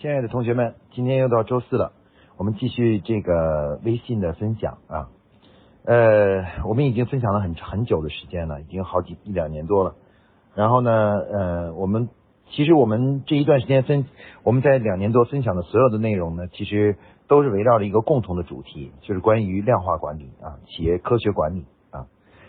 亲爱的同学们，今天又到周四了，我们继续这个微信的分享啊。呃，我们已经分享了很很久的时间了，已经好几一两年多了。然后呢，呃，我们其实我们这一段时间分，我们在两年多分享的所有的内容呢，其实都是围绕着一个共同的主题，就是关于量化管理啊，企业科学管理啊。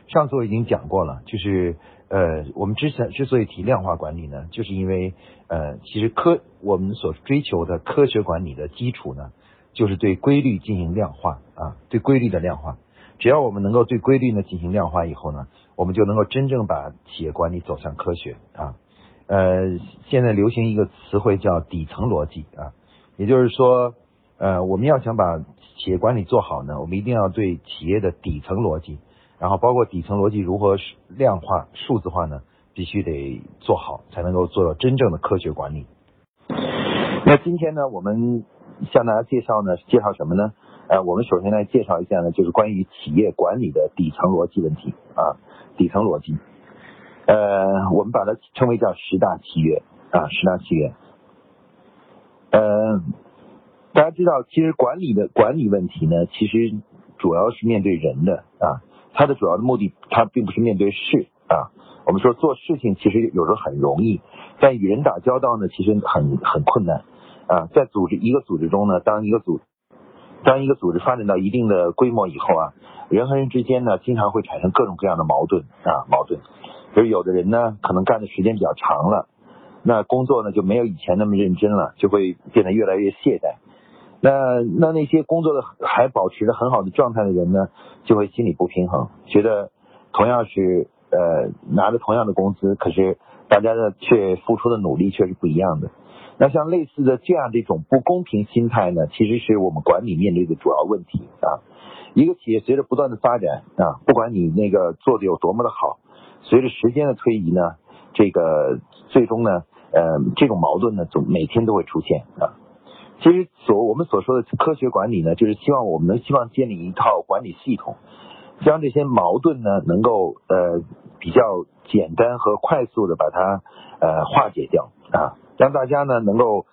上次我已经讲过了，就是呃，我们之前之所以提量化管理呢，就是因为呃，其实科我们所追求的科学管理的基础呢，就是对规律进行量化啊，对规律的量化。只要我们能够对规律呢进行量化以后呢，我们就能够真正把企业管理走向科学啊。呃，现在流行一个词汇叫底层逻辑啊，也就是说，呃，我们要想把企业管理做好呢，我们一定要对企业的底层逻辑。然后包括底层逻辑如何量化、数字化呢？必须得做好，才能够做到真正的科学管理。那今天呢，我们向大家介绍呢，介绍什么呢？呃，我们首先来介绍一下呢，就是关于企业管理的底层逻辑问题啊，底层逻辑。呃，我们把它称为叫十大契约啊，十大契约。呃，大家知道，其实管理的管理问题呢，其实主要是面对人的啊。它的主要的目的，它并不是面对事啊。我们说做事情其实有时候很容易，但与人打交道呢，其实很很困难啊。在组织一个组织中呢，当一个组当一个组织发展到一定的规模以后啊，人和人之间呢，经常会产生各种各样的矛盾啊矛盾。比如有的人呢，可能干的时间比较长了，那工作呢就没有以前那么认真了，就会变得越来越懈怠。那那那些工作的还保持着很好的状态的人呢，就会心里不平衡，觉得同样是呃拿着同样的工资，可是大家的却付出的努力却是不一样的。那像类似的这样的一种不公平心态呢，其实是我们管理面对的主要问题啊。一个企业随着不断的发展啊，不管你那个做的有多么的好，随着时间的推移呢，这个最终呢，呃，这种矛盾呢，总每天都会出现啊。其实所我们所说的科学管理呢，就是希望我们能希望建立一套管理系统，将这些矛盾呢能够呃比较简单和快速的把它呃化解掉啊，让大家呢能够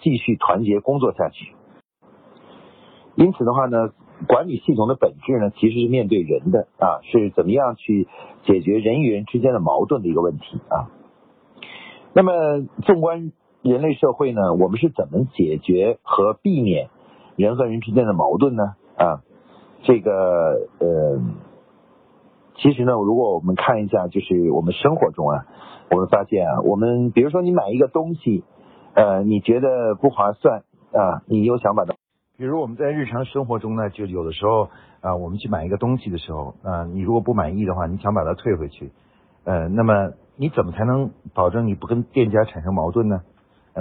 继续团结工作下去。因此的话呢，管理系统的本质呢其实是面对人的啊，是怎么样去解决人与人之间的矛盾的一个问题啊。那么纵观。人类社会呢，我们是怎么解决和避免人和人之间的矛盾呢？啊，这个呃，其实呢，如果我们看一下，就是我们生活中啊，我们发现啊，我们比如说你买一个东西，呃，你觉得不划算啊，你又想把它，比如我们在日常生活中呢，就有的时候啊，我们去买一个东西的时候啊，你如果不满意的话，你想把它退回去，呃，那么你怎么才能保证你不跟店家产生矛盾呢？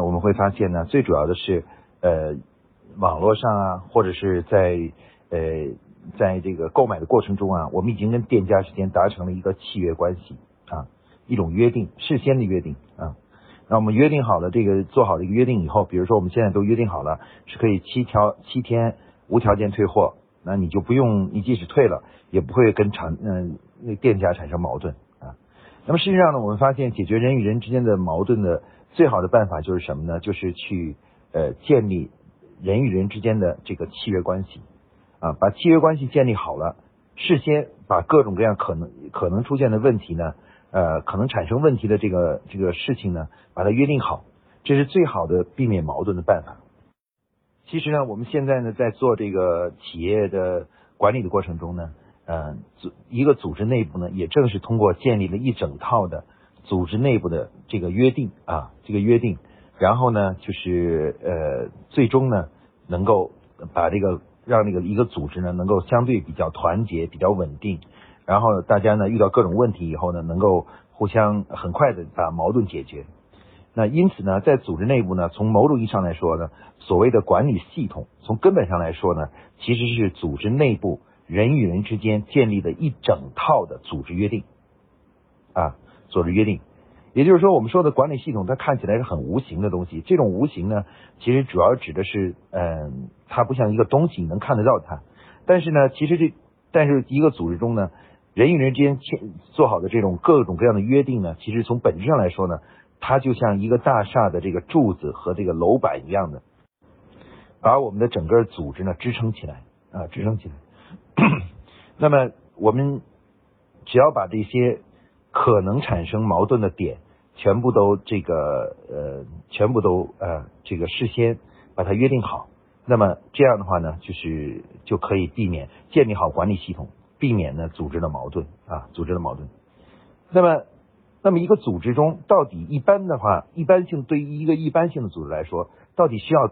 我们会发现呢，最主要的是，呃，网络上啊，或者是在呃，在这个购买的过程中啊，我们已经跟店家之间达成了一个契约关系啊，一种约定，事先的约定啊。那我们约定好了这个做好了一个约定以后，比如说我们现在都约定好了是可以七条七天无条件退货，那你就不用，你即使退了也不会跟厂嗯那店家产生矛盾啊。那么事实上呢，我们发现解决人与人之间的矛盾的。最好的办法就是什么呢？就是去呃建立人与人之间的这个契约关系啊，把契约关系建立好了，事先把各种各样可能可能出现的问题呢，呃，可能产生问题的这个这个事情呢，把它约定好，这是最好的避免矛盾的办法。其实呢，我们现在呢在做这个企业的管理的过程中呢，呃，组一个组织内部呢，也正是通过建立了一整套的。组织内部的这个约定啊，这个约定，然后呢，就是呃，最终呢，能够把这个让那个一个组织呢，能够相对比较团结、比较稳定，然后大家呢遇到各种问题以后呢，能够互相很快的把矛盾解决。那因此呢，在组织内部呢，从某种意义上来说呢，所谓的管理系统，从根本上来说呢，其实是组织内部人与人之间建立的一整套的组织约定啊。做着约定，也就是说，我们说的管理系统，它看起来是很无形的东西。这种无形呢，其实主要指的是，嗯，它不像一个东西，你能看得到它。但是呢，其实这，但是一个组织中呢，人与人之间签做好的这种各种各样的约定呢，其实从本质上来说呢，它就像一个大厦的这个柱子和这个楼板一样的，把我们的整个组织呢支撑起来啊，支撑起来。那么我们只要把这些可能产生矛盾的点全部都这个呃，全部都呃这个事先把它约定好，那么这样的话呢，就是就可以避免建立好管理系统，避免呢组织的矛盾啊，组织的矛盾。那么，那么一个组织中到底一般的话，一般性对于一个一般性的组织来说，到底需要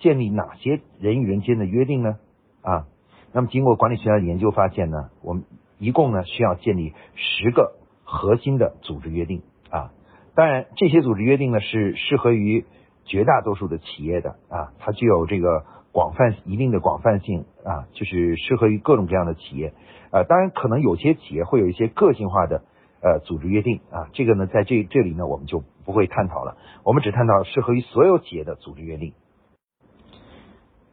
建立哪些人与人间的约定呢？啊？那么，经过管理学家的研究发现呢，我们一共呢需要建立十个核心的组织约定啊。当然，这些组织约定呢是适合于绝大多数的企业的啊，它具有这个广泛一定的广泛性啊，就是适合于各种各样的企业啊。当然，可能有些企业会有一些个性化的呃组织约定啊，这个呢在这这里呢我们就不会探讨了，我们只探讨适合于所有企业的组织约定。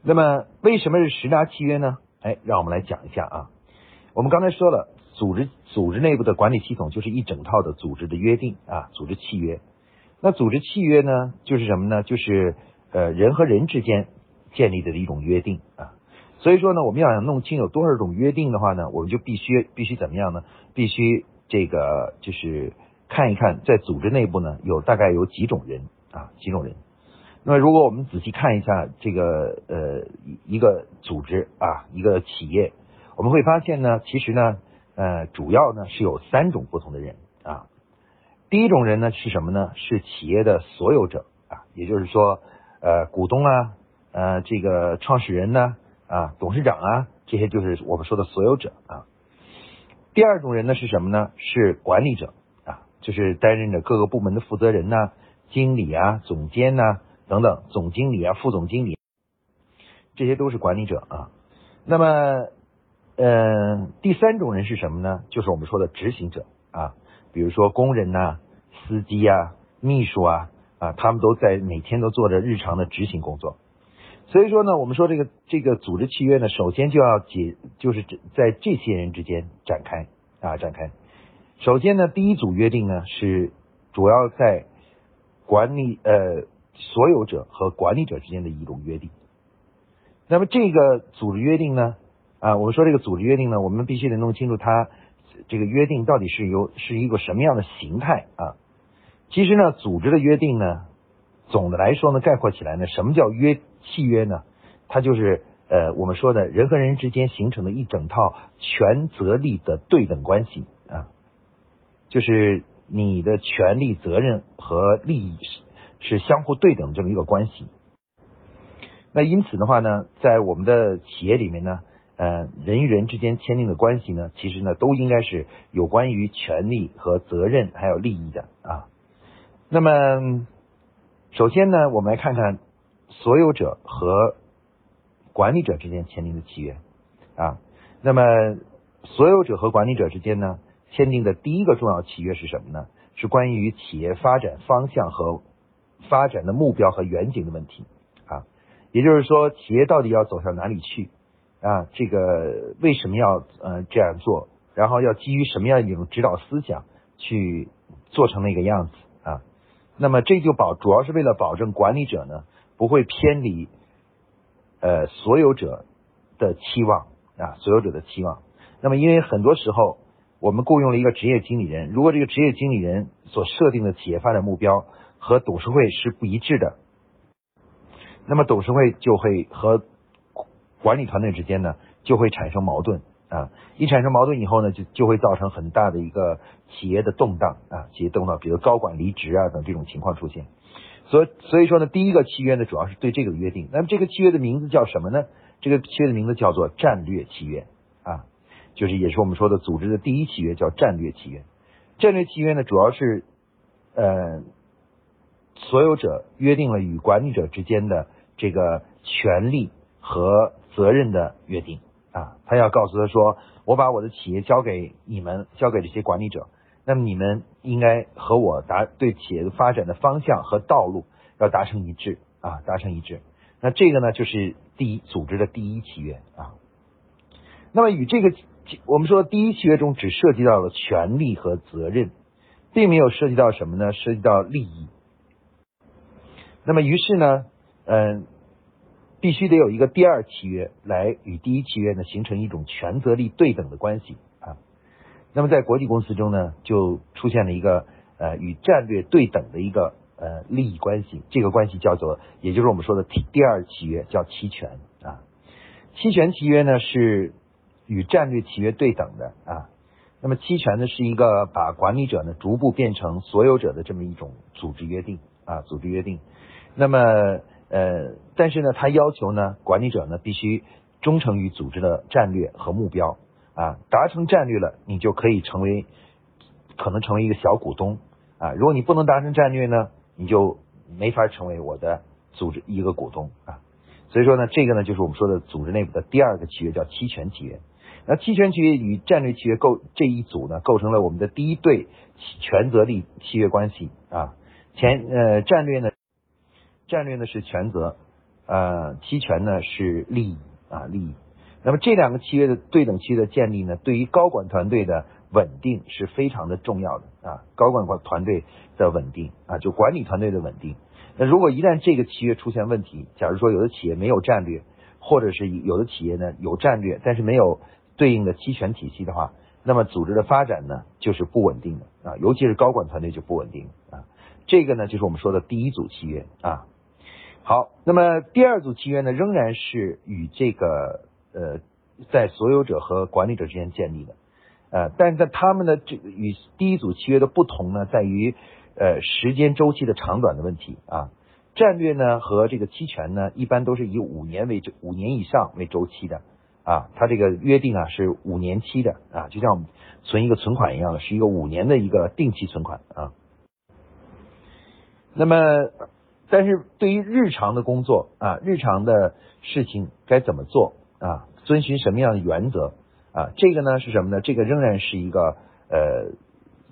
那么，为什么是十大契约呢？哎，让我们来讲一下啊。我们刚才说了，组织组织内部的管理系统就是一整套的组织的约定啊，组织契约。那组织契约呢，就是什么呢？就是呃人和人之间建立的一种约定啊。所以说呢，我们要想弄清有多少种约定的话呢，我们就必须必须怎么样呢？必须这个就是看一看在组织内部呢有大概有几种人啊，几种人。那么，如果我们仔细看一下这个呃一个组织啊一个企业，我们会发现呢，其实呢呃主要呢是有三种不同的人啊。第一种人呢是什么呢？是企业的所有者啊，也就是说呃股东啊呃这个创始人呢啊董事长啊这些就是我们说的所有者啊。第二种人呢是什么呢？是管理者啊，就是担任着各个部门的负责人呐、经理啊、总监呐。等等，总经理啊，副总经理，这些都是管理者啊。那么，嗯，第三种人是什么呢？就是我们说的执行者啊，比如说工人呐、司机啊、秘书啊啊，他们都在每天都做着日常的执行工作。所以说呢，我们说这个这个组织契约呢，首先就要解，就是在这些人之间展开啊展开。首先呢，第一组约定呢是主要在管理呃。所有者和管理者之间的一种约定。那么这个组织约定呢？啊，我们说这个组织约定呢，我们必须得弄清楚它这个约定到底是由是一个什么样的形态啊。其实呢，组织的约定呢，总的来说呢，概括起来呢，什么叫约契约呢？它就是呃我们说的人和人之间形成的一整套权责利的对等关系啊，就是你的权利、责任和利益。是是相互对等这么一个关系。那因此的话呢，在我们的企业里面呢，呃，人与人之间签订的关系呢，其实呢，都应该是有关于权利和责任还有利益的啊。那么，首先呢，我们来看看所有者和管理者之间签订的契约啊。那么，所有者和管理者之间呢，签订的第一个重要契约是什么呢？是关于企业发展方向和。发展的目标和远景的问题啊，也就是说，企业到底要走向哪里去啊？这个为什么要呃这样做？然后要基于什么样一种指导思想去做成那个样子啊？那么这就保主要是为了保证管理者呢不会偏离呃所有者的期望啊，所有者的期望。那么因为很多时候我们雇佣了一个职业经理人，如果这个职业经理人所设定的企业发展目标，和董事会是不一致的，那么董事会就会和管理团队之间呢就会产生矛盾啊，一产生矛盾以后呢，就就会造成很大的一个企业的动荡啊，企业动荡，比如高管离职啊等这种情况出现。所以所以说呢，第一个契约呢主要是对这个约定。那么这个契约的名字叫什么呢？这个契约的名字叫做战略契约啊，就是也是我们说的组织的第一契约叫战略契约。战略契约呢主要是呃。所有者约定了与管理者之间的这个权利和责任的约定啊，他要告诉他说，我把我的企业交给你们，交给这些管理者，那么你们应该和我达对企业的发展的方向和道路要达成一致啊，达成一致。那这个呢，就是第一组织的第一契约啊。那么与这个我们说第一契约中只涉及到了权利和责任。并没有涉及到什么呢？涉及到利益。那么于是呢，嗯，必须得有一个第二契约来与第一契约呢形成一种权责力对等的关系啊。那么在国际公司中呢，就出现了一个呃与战略对等的一个呃利益关系，这个关系叫做，也就是我们说的第第二契约叫期权啊。期权契约呢是与战略契约对等的啊。那么期权呢是一个把管理者呢逐步变成所有者的这么一种组织约定啊，组织约定。那么，呃，但是呢，他要求呢，管理者呢必须忠诚于组织的战略和目标啊，达成战略了，你就可以成为可能成为一个小股东啊。如果你不能达成战略呢，你就没法成为我的组织一个股东啊。所以说呢，这个呢就是我们说的组织内部的第二个契约，叫期权契约。那期权契约与战略契约构这一组呢，构成了我们的第一对权责力契约关系啊。前呃战略呢。战略呢是权责，呃，期权呢是利益啊利益。那么这两个契约的对等契约的建立呢，对于高管团队的稳定是非常的重要的啊。高管管团队的稳定啊，就管理团队的稳定。那如果一旦这个契约出现问题，假如说有的企业没有战略，或者是有的企业呢有战略，但是没有对应的期权体系的话，那么组织的发展呢就是不稳定的啊，尤其是高管团队就不稳定啊。这个呢就是我们说的第一组契约啊。好，那么第二组契约呢，仍然是与这个呃，在所有者和管理者之间建立的，呃，但是在他们的这与第一组契约的不同呢，在于呃时间周期的长短的问题啊。战略呢和这个期权呢，一般都是以五年为五年以上为周期的啊，它这个约定啊是五年期的啊，就像我们存一个存款一样的，是一个五年的一个定期存款啊。那么。但是对于日常的工作啊，日常的事情该怎么做啊？遵循什么样的原则啊？这个呢是什么呢？这个仍然是一个呃，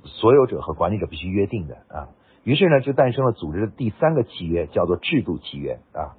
所有者和管理者必须约定的啊。于是呢，就诞生了组织的第三个契约，叫做制度契约啊。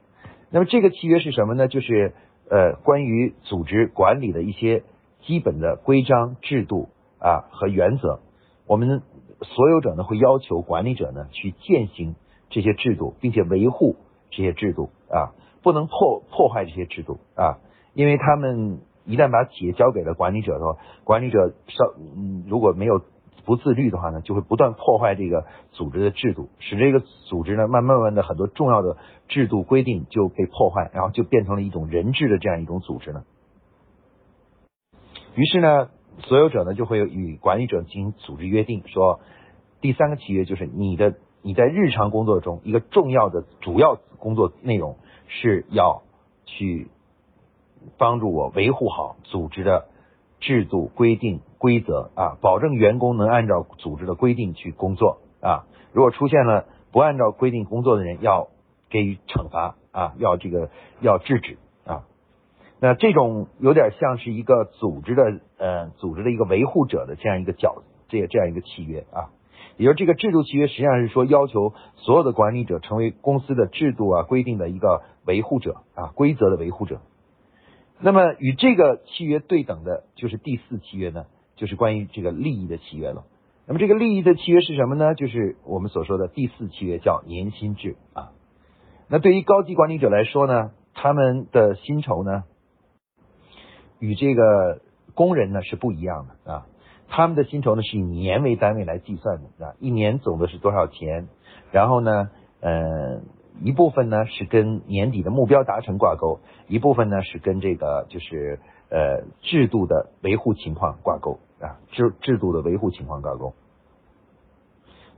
那么这个契约是什么呢？就是呃，关于组织管理的一些基本的规章制度啊和原则。我们所有者呢会要求管理者呢去践行。这些制度，并且维护这些制度啊，不能破破坏这些制度啊，因为他们一旦把企业交给了管理者的话，管理者稍嗯如果没有不自律的话呢，就会不断破坏这个组织的制度，使这个组织呢慢慢慢的很多重要的制度规定就被破坏，然后就变成了一种人治的这样一种组织呢。于是呢，所有者呢就会与管理者进行组织约定，说第三个契约就是你的。你在日常工作中，一个重要的主要工作内容是要去帮助我维护好组织的制度、规定、规则啊，保证员工能按照组织的规定去工作啊。如果出现了不按照规定工作的人，要给予惩罚啊，要这个要制止啊。那这种有点像是一个组织的呃组织的一个维护者的这样一个角这这样一个契约啊。也就这个制度契约，实际上是说要求所有的管理者成为公司的制度啊规定的一个维护者啊规则的维护者。那么与这个契约对等的就是第四契约呢，就是关于这个利益的契约了。那么这个利益的契约是什么呢？就是我们所说的第四契约叫年薪制啊。那对于高级管理者来说呢，他们的薪酬呢与这个工人呢是不一样的啊。他们的薪酬呢是以年为单位来计算的啊，一年总的是多少钱？然后呢，呃，一部分呢是跟年底的目标达成挂钩，一部分呢是跟这个就是呃制度的维护情况挂钩啊，制制度的维护情况挂钩，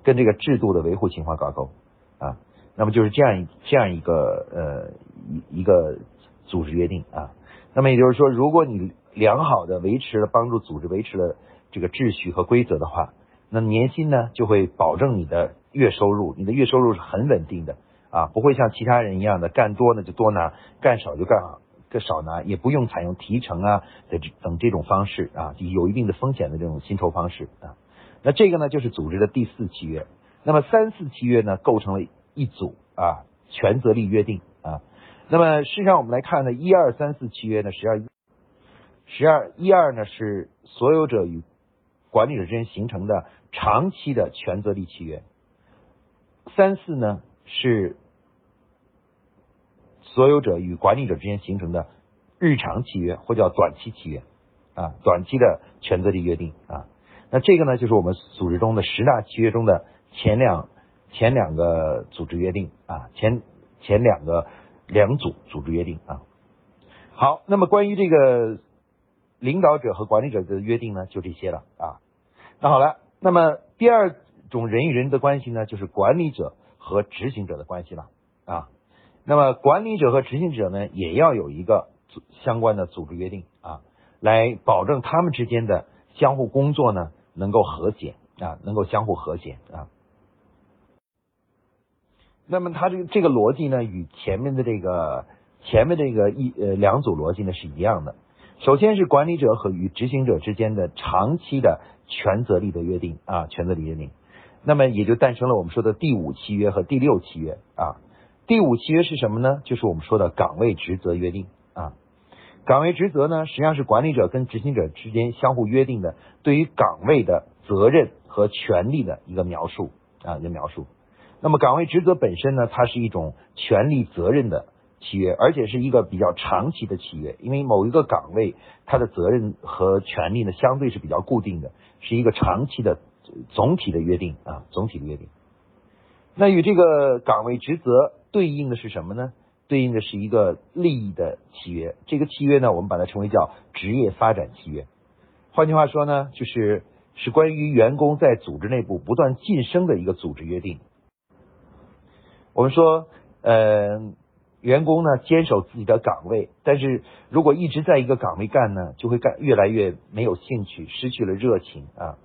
跟这个制度的维护情况挂钩啊，那么就是这样一这样一个呃一一个组织约定啊，那么也就是说，如果你良好的维持了帮助组织维持了。这个秩序和规则的话，那年薪呢就会保证你的月收入，你的月收入是很稳定的啊，不会像其他人一样的干多呢就多拿，干少就干更少拿，也不用采用提成啊的等这种方式啊，有一定的风险的这种薪酬方式啊。那这个呢就是组织的第四契约，那么三四契约呢构成了一组啊权责力约定啊。那么事实上我们来看呢，一二三四契约呢，十二十二一二呢是所有者与管理者之间形成的长期的权责力契约。三四呢是所有者与管理者之间形成的日常契约，或叫短期契约啊，短期的权责力约定啊。那这个呢，就是我们组织中的十大契约中的前两前两个组织约定啊，前前两个两组组织约定啊。好，那么关于这个领导者和管理者的约定呢，就这些了啊。那好了，那么第二种人与人的关系呢，就是管理者和执行者的关系了啊。那么管理者和执行者呢，也要有一个相关的组织约定啊，来保证他们之间的相互工作呢。能够和谐啊，能够相互和谐啊。那么它这个这个逻辑呢，与前面的这个前面这个一呃两组逻辑呢是一样的。首先是管理者和与执行者之间的长期的权责力的约定啊，权责力约定。那么也就诞生了我们说的第五契约和第六契约啊。第五契约是什么呢？就是我们说的岗位职责约定啊。岗位职责呢，实际上是管理者跟执行者之间相互约定的，对于岗位的责任和权利的一个描述啊，一个描述。那么岗位职责本身呢，它是一种权利责任的契约，而且是一个比较长期的契约，因为某一个岗位它的责任和权利呢，相对是比较固定的，是一个长期的总体的约定啊，总体的约定。那与这个岗位职责对应的是什么呢？对应的是一个利益的契约，这个契约呢，我们把它称为叫职业发展契约。换句话说呢，就是是关于员工在组织内部不断晋升的一个组织约定。我们说，呃，员工呢坚守自己的岗位，但是如果一直在一个岗位干呢，就会干越来越没有兴趣，失去了热情啊。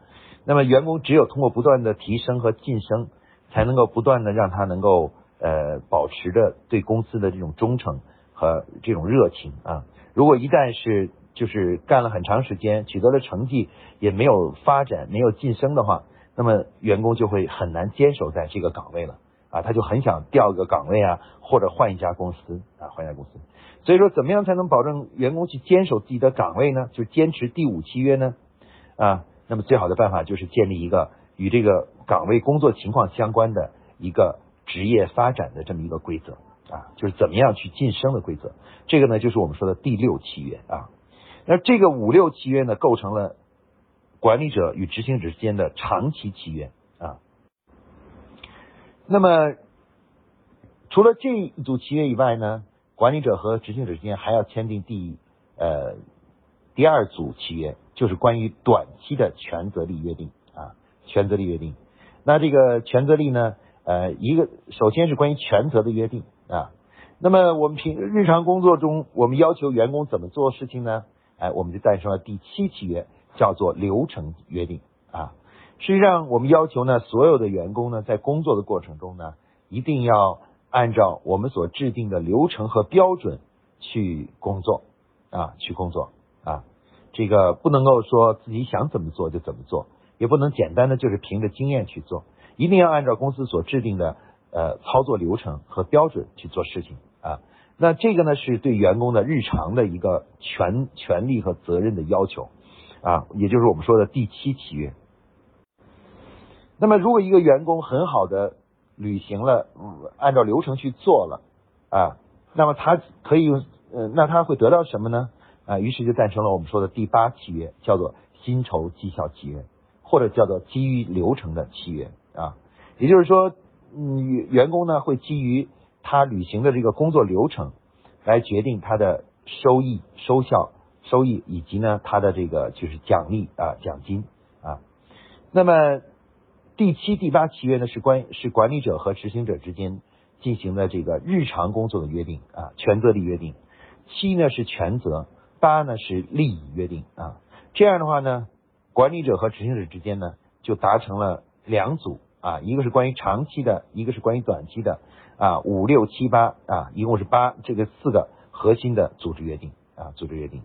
那么员工只有通过不断的提升和晋升，才能够不断的让他能够。呃，保持着对公司的这种忠诚和这种热情啊。如果一旦是就是干了很长时间，取得了成绩，也没有发展、没有晋升的话，那么员工就会很难坚守在这个岗位了啊。他就很想调个岗位啊，或者换一家公司啊，换一家公司。所以说，怎么样才能保证员工去坚守自己的岗位呢？就坚持第五契约呢？啊，那么最好的办法就是建立一个与这个岗位工作情况相关的一个。职业发展的这么一个规则啊，就是怎么样去晋升的规则。这个呢，就是我们说的第六契约啊。那这个五六契约呢，构成了管理者与执行者之间的长期契约。那么除了这一组契约以外呢，管理者和执行者之间还要签订第呃第二组契约，就是关于短期的权责力约定啊，权责力约定。那这个权责力呢？呃，一个首先是关于权责的约定啊。那么我们平日常工作中，我们要求员工怎么做事情呢？哎，我们就诞生了第七契约，叫做流程约定啊。实际上，我们要求呢，所有的员工呢，在工作的过程中呢，一定要按照我们所制定的流程和标准去工作啊，去工作啊。这个不能够说自己想怎么做就怎么做，也不能简单的就是凭着经验去做。一定要按照公司所制定的呃操作流程和标准去做事情啊。那这个呢是对员工的日常的一个权权利和责任的要求啊，也就是我们说的第七契约。那么如果一个员工很好的履行了按照流程去做了啊，那么他可以用呃那他会得到什么呢？啊，于是就诞生了我们说的第八契约，叫做薪酬绩效契约，或者叫做基于流程的契约。啊，也就是说，嗯，员工呢会基于他履行的这个工作流程来决定他的收益、收效、收益以及呢他的这个就是奖励啊、奖金啊。那么第七、第八契约呢是关是管理者和执行者之间进行的这个日常工作的约定啊，权责的约定。七呢是权责，八呢是利益约定啊。这样的话呢，管理者和执行者之间呢就达成了。两组啊，一个是关于长期的，一个是关于短期的啊，五六七八啊，一共是八，这个四个核心的组织约定啊，组织约定。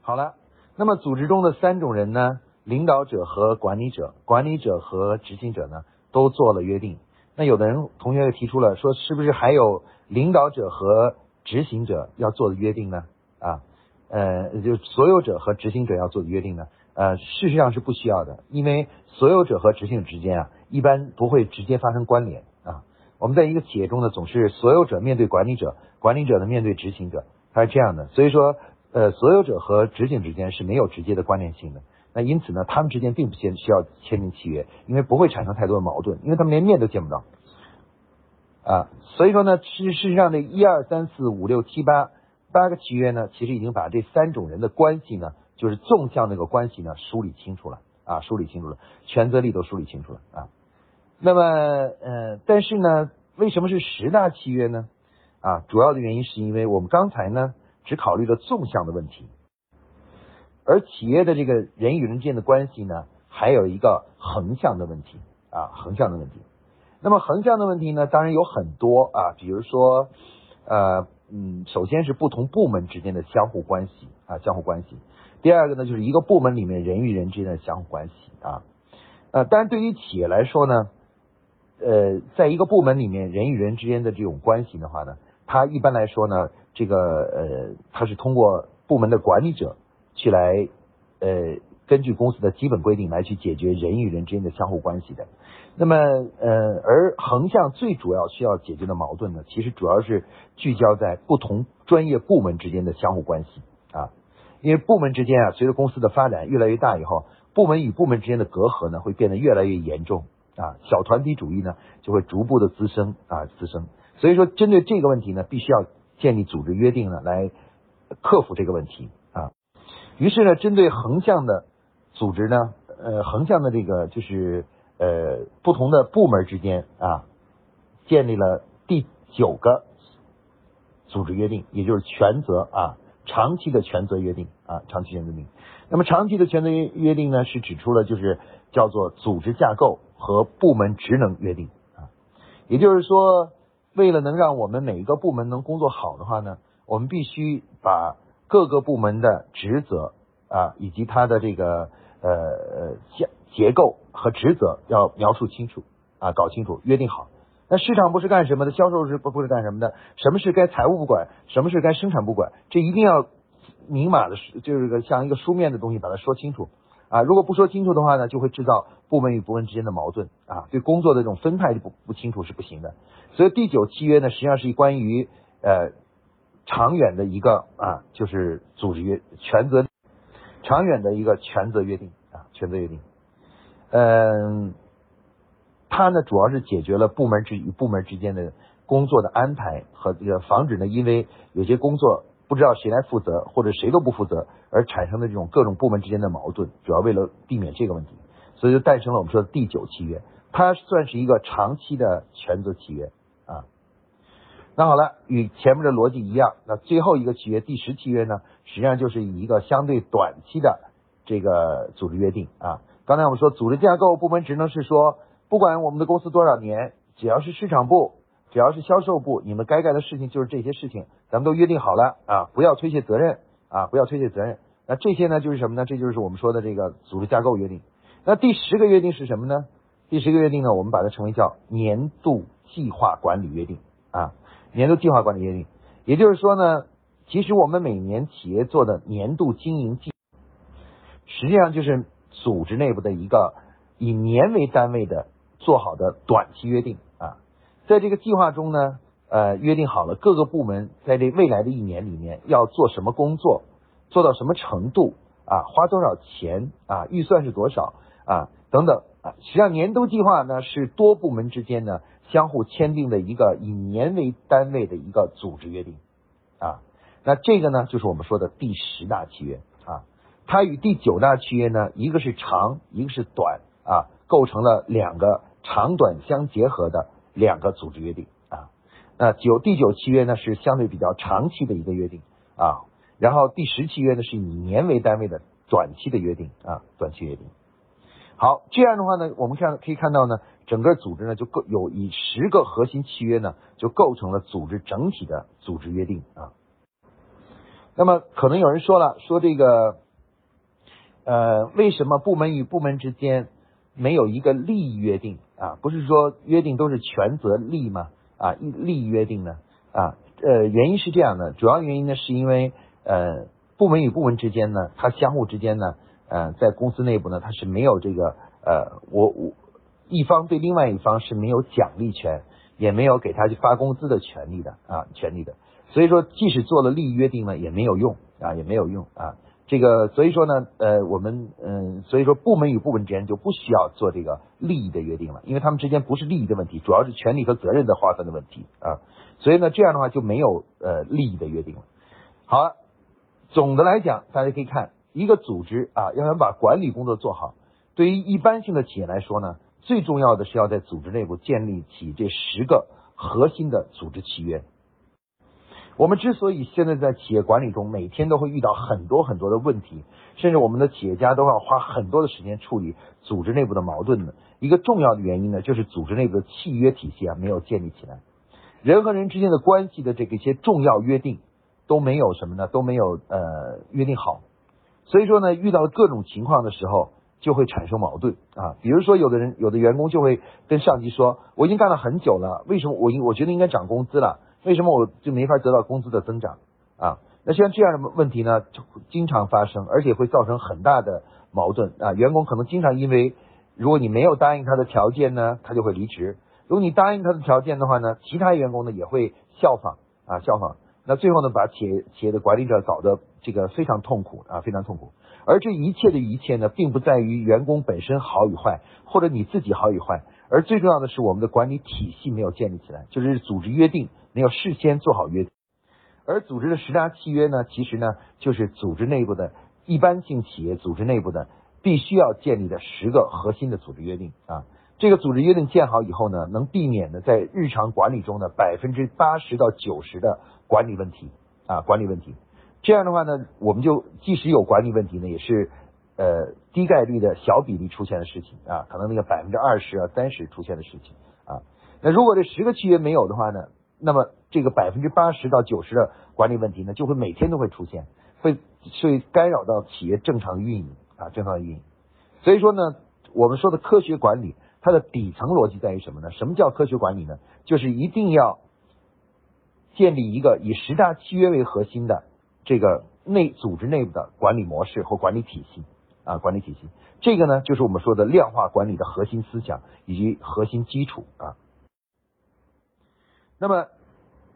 好了，那么组织中的三种人呢，领导者和管理者，管理者和执行者呢，都做了约定。那有的人同学又提出了说，是不是还有领导者和执行者要做的约定呢？啊，呃，就所有者和执行者要做的约定呢？呃，事实上是不需要的，因为所有者和执行之间啊，一般不会直接发生关联啊。我们在一个企业中呢，总是所有者面对管理者，管理者呢面对执行者，它是这样的。所以说，呃，所有者和执行之间是没有直接的关联性的。那因此呢，他们之间并不先需要签订契约，因为不会产生太多的矛盾，因为他们连面都见不到啊。所以说呢，事事实上这一二三四五六七八八个契约呢，其实已经把这三种人的关系呢，就是纵向那个关系呢梳理清楚了啊，梳理清楚了，权责力都梳理清楚了啊。那么呃，但是呢，为什么是十大契约呢？啊，主要的原因是因为我们刚才呢只考虑了纵向的问题。而企业的这个人与人之间的关系呢，还有一个横向的问题啊，横向的问题。那么横向的问题呢，当然有很多啊，比如说呃嗯，首先是不同部门之间的相互关系啊，相互关系。第二个呢，就是一个部门里面人与人之间的相互关系啊。呃，当然对于企业来说呢，呃，在一个部门里面人与人之间的这种关系的话呢，它一般来说呢，这个呃，它是通过部门的管理者。去来，呃，根据公司的基本规定来去解决人与人之间的相互关系的。那么，呃，而横向最主要需要解决的矛盾呢，其实主要是聚焦在不同专业部门之间的相互关系啊。因为部门之间啊，随着公司的发展越来越大以后，部门与部门之间的隔阂呢会变得越来越严重啊，小团体主义呢就会逐步的滋生啊滋生。所以说，针对这个问题呢，必须要建立组织约定呢，来克服这个问题。于是呢，针对横向的组织呢，呃，横向的这个就是呃不同的部门之间啊，建立了第九个组织约定，也就是权责啊，长期的权责约定啊，长期权责约定。那么长期的权责约约定呢，是指出了就是叫做组织架构和部门职能约定啊，也就是说，为了能让我们每一个部门能工作好的话呢，我们必须把。各个部门的职责啊，以及它的这个呃结结构和职责要描述清楚啊，搞清楚，约定好。那市场部是干什么的？销售是不不是干什么的？什么是该财务部管？什么是该生产部管？这一定要明码的，就是个像一个书面的东西，把它说清楚啊。如果不说清楚的话呢，就会制造部门与部门之间的矛盾啊。对工作的这种分派不不清楚是不行的。所以第九契约呢，实际上是关于呃。长远的一个啊，就是组织约权责，长远的一个权责约定啊，权责约定。嗯，它呢主要是解决了部门之与部门之间的工作的安排和这个防止呢，因为有些工作不知道谁来负责或者谁都不负责而产生的这种各种部门之间的矛盾，主要为了避免这个问题，所以就诞生了我们说的第九契约，它算是一个长期的权责契约。那好了，与前面的逻辑一样，那最后一个契约第十契约呢，实际上就是以一个相对短期的这个组织约定啊。刚才我们说组织架构、部门职能是说，不管我们的公司多少年，只要是市场部，只要是销售部，你们该干的事情就是这些事情，咱们都约定好了啊，不要推卸责任啊，不要推卸责任。那这些呢，就是什么呢？这就是我们说的这个组织架构约定。那第十个约定是什么呢？第十个约定呢，我们把它称为叫年度计划管理约定啊。年度计划管理约定，也就是说呢，其实我们每年企业做的年度经营计，实际上就是组织内部的一个以年为单位的做好的短期约定啊。在这个计划中呢，呃，约定好了各个部门在这未来的一年里面要做什么工作，做到什么程度啊，花多少钱啊，预算是多少啊，等等啊。实际上，年度计划呢是多部门之间呢。相互签订的一个以年为单位的一个组织约定啊，那这个呢就是我们说的第十大契约啊，它与第九大契约呢，一个是长，一个是短啊，构成了两个长短相结合的两个组织约定啊。那九第九契约呢是相对比较长期的一个约定啊，然后第十契约呢是以年为单位的短期的约定啊，短期约定。好，这样的话呢，我们看可以看到呢。整个组织呢，就构有以十个核心契约呢，就构成了组织整体的组织约定啊。那么可能有人说了，说这个，呃，为什么部门与部门之间没有一个利益约定啊？不是说约定都是权责利吗？啊，利益约定呢？啊，呃，原因是这样的，主要原因呢，是因为呃，部门与部门之间呢，它相互之间呢，呃，在公司内部呢，它是没有这个呃，我我一方对另外一方是没有奖励权，也没有给他去发工资的权利的啊，权利的。所以说，即使做了利益约定呢，也没有用啊，也没有用啊。这个所以说呢，呃，我们嗯，所以说部门与部门之间就不需要做这个利益的约定了，因为他们之间不是利益的问题，主要是权利和责任的划分的问题啊。所以呢，这样的话就没有呃利益的约定了。好了，总的来讲，大家可以看一个组织啊，要想把管理工作做好，对于一般性的企业来说呢，最重要的是要在组织内部建立起这十个核心的组织契约。我们之所以现在在企业管理中每天都会遇到很多很多的问题，甚至我们的企业家都要花很多的时间处理组织内部的矛盾呢，一个重要的原因呢，就是组织内部的契约体系啊没有建立起来，人和人之间的关系的这个一些重要约定都没有什么呢？都没有呃约定好，所以说呢，遇到各种情况的时候就会产生矛盾啊。比如说，有的人有的员工就会跟上级说：“我已经干了很久了，为什么我应我觉得应该涨工资了？”为什么我就没法得到工资的增长啊？那像这样的问题呢，就经常发生，而且会造成很大的矛盾啊。员工可能经常因为，如果你没有答应他的条件呢，他就会离职；如果你答应他的条件的话呢，其他员工呢也会效仿啊，效仿。那最后呢，把企业企业的管理者搞得这个非常痛苦啊，非常痛苦。而这一切的一切呢，并不在于员工本身好与坏，或者你自己好与坏，而最重要的是我们的管理体系没有建立起来，就是组织约定。没有事先做好约定，而组织的十大契约呢，其实呢就是组织内部的一般性企业组织内部的必须要建立的十个核心的组织约定啊。这个组织约定建好以后呢，能避免的在日常管理中的百分之八十到九十的管理问题啊，管理问题。这样的话呢，我们就即使有管理问题呢，也是呃低概率的小比例出现的事情啊，可能那个百分之二十啊三十出现的事情啊。那如果这十个契约没有的话呢？那么这个百分之八十到九十的管理问题呢，就会每天都会出现，会会干扰到企业正常运营啊，正常运营。所以说呢，我们说的科学管理，它的底层逻辑在于什么呢？什么叫科学管理呢？就是一定要建立一个以十大契约为核心的这个内组织内部的管理模式和管理体系啊，管理体系。这个呢，就是我们说的量化管理的核心思想以及核心基础啊。那么，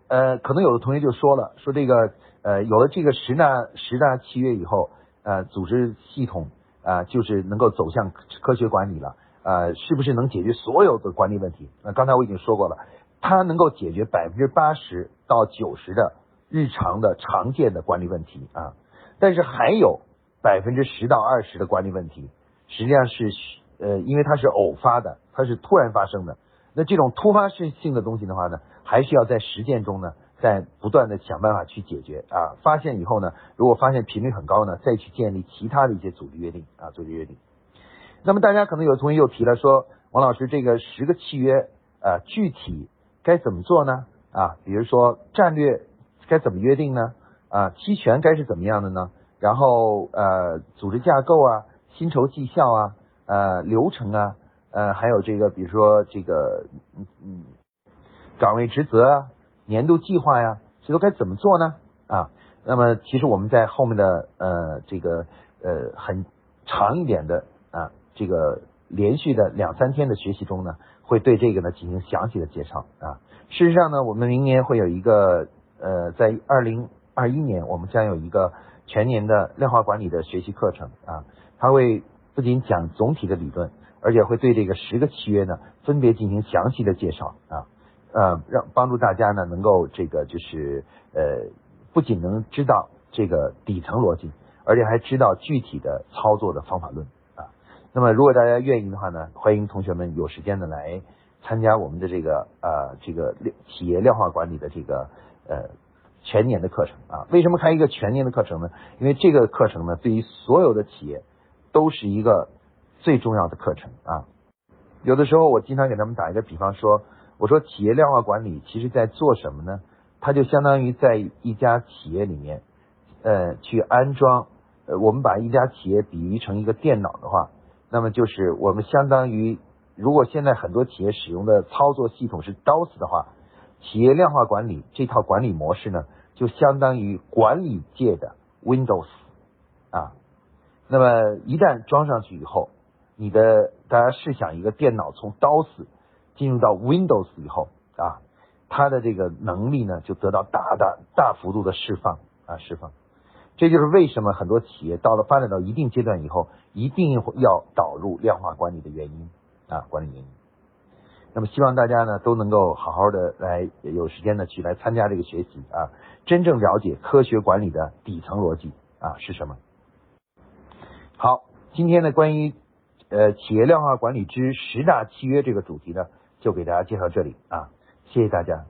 呃，可能有的同学就说了，说这个，呃，有了这个十大十大契约以后，呃，组织系统啊，就是能够走向科学管理了，呃，是不是能解决所有的管理问题？那刚才我已经说过了，它能够解决百分之八十到九十的日常的常见的管理问题啊，但是还有百分之十到二十的管理问题，实际上是呃，因为它是偶发的，它是突然发生的，那这种突发性性的东西的话呢？还需要在实践中呢，在不断的想办法去解决啊。发现以后呢，如果发现频率很高呢，再去建立其他的一些组织约定啊，组织约定。那么大家可能有同学又提了说，王老师这个十个契约啊，具体该怎么做呢？啊，比如说战略该怎么约定呢？啊，期权该是怎么样的呢？然后呃，组织架构啊，薪酬绩效啊，呃，流程啊，呃，还有这个比如说这个嗯嗯。岗位职责啊，年度计划呀，这都该怎么做呢？啊，那么其实我们在后面的呃这个呃很长一点的啊这个连续的两三天的学习中呢，会对这个呢进行详细的介绍啊。事实上呢，我们明年会有一个呃在二零二一年，我们将有一个全年的量化管理的学习课程啊，它会不仅讲总体的理论，而且会对这个十个契约呢分别进行详细的介绍啊。呃，让帮助大家呢，能够这个就是呃，不仅能知道这个底层逻辑，而且还知道具体的操作的方法论啊。那么，如果大家愿意的话呢，欢迎同学们有时间的来参加我们的这个呃这个企业量化管理的这个呃全年的课程啊。为什么开一个全年的课程呢？因为这个课程呢，对于所有的企业都是一个最重要的课程啊。有的时候，我经常给他们打一个比方说。我说企业量化管理其实在做什么呢？它就相当于在一家企业里面，呃，去安装，呃，我们把一家企业比喻成一个电脑的话，那么就是我们相当于，如果现在很多企业使用的操作系统是 DOS 的话，企业量化管理这套管理模式呢，就相当于管理界的 Windows 啊，那么一旦装上去以后，你的大家试想一个电脑从 DOS 进入到 Windows 以后啊，它的这个能力呢就得到大大大幅度的释放啊释放。这就是为什么很多企业到了发展到一定阶段以后，一定要导入量化管理的原因啊管理原因。那么希望大家呢都能够好好的来有时间呢去来参加这个学习啊，真正了解科学管理的底层逻辑啊是什么。好，今天呢关于呃企业量化管理之十大契约这个主题呢，就给大家介绍这里啊，谢谢大家。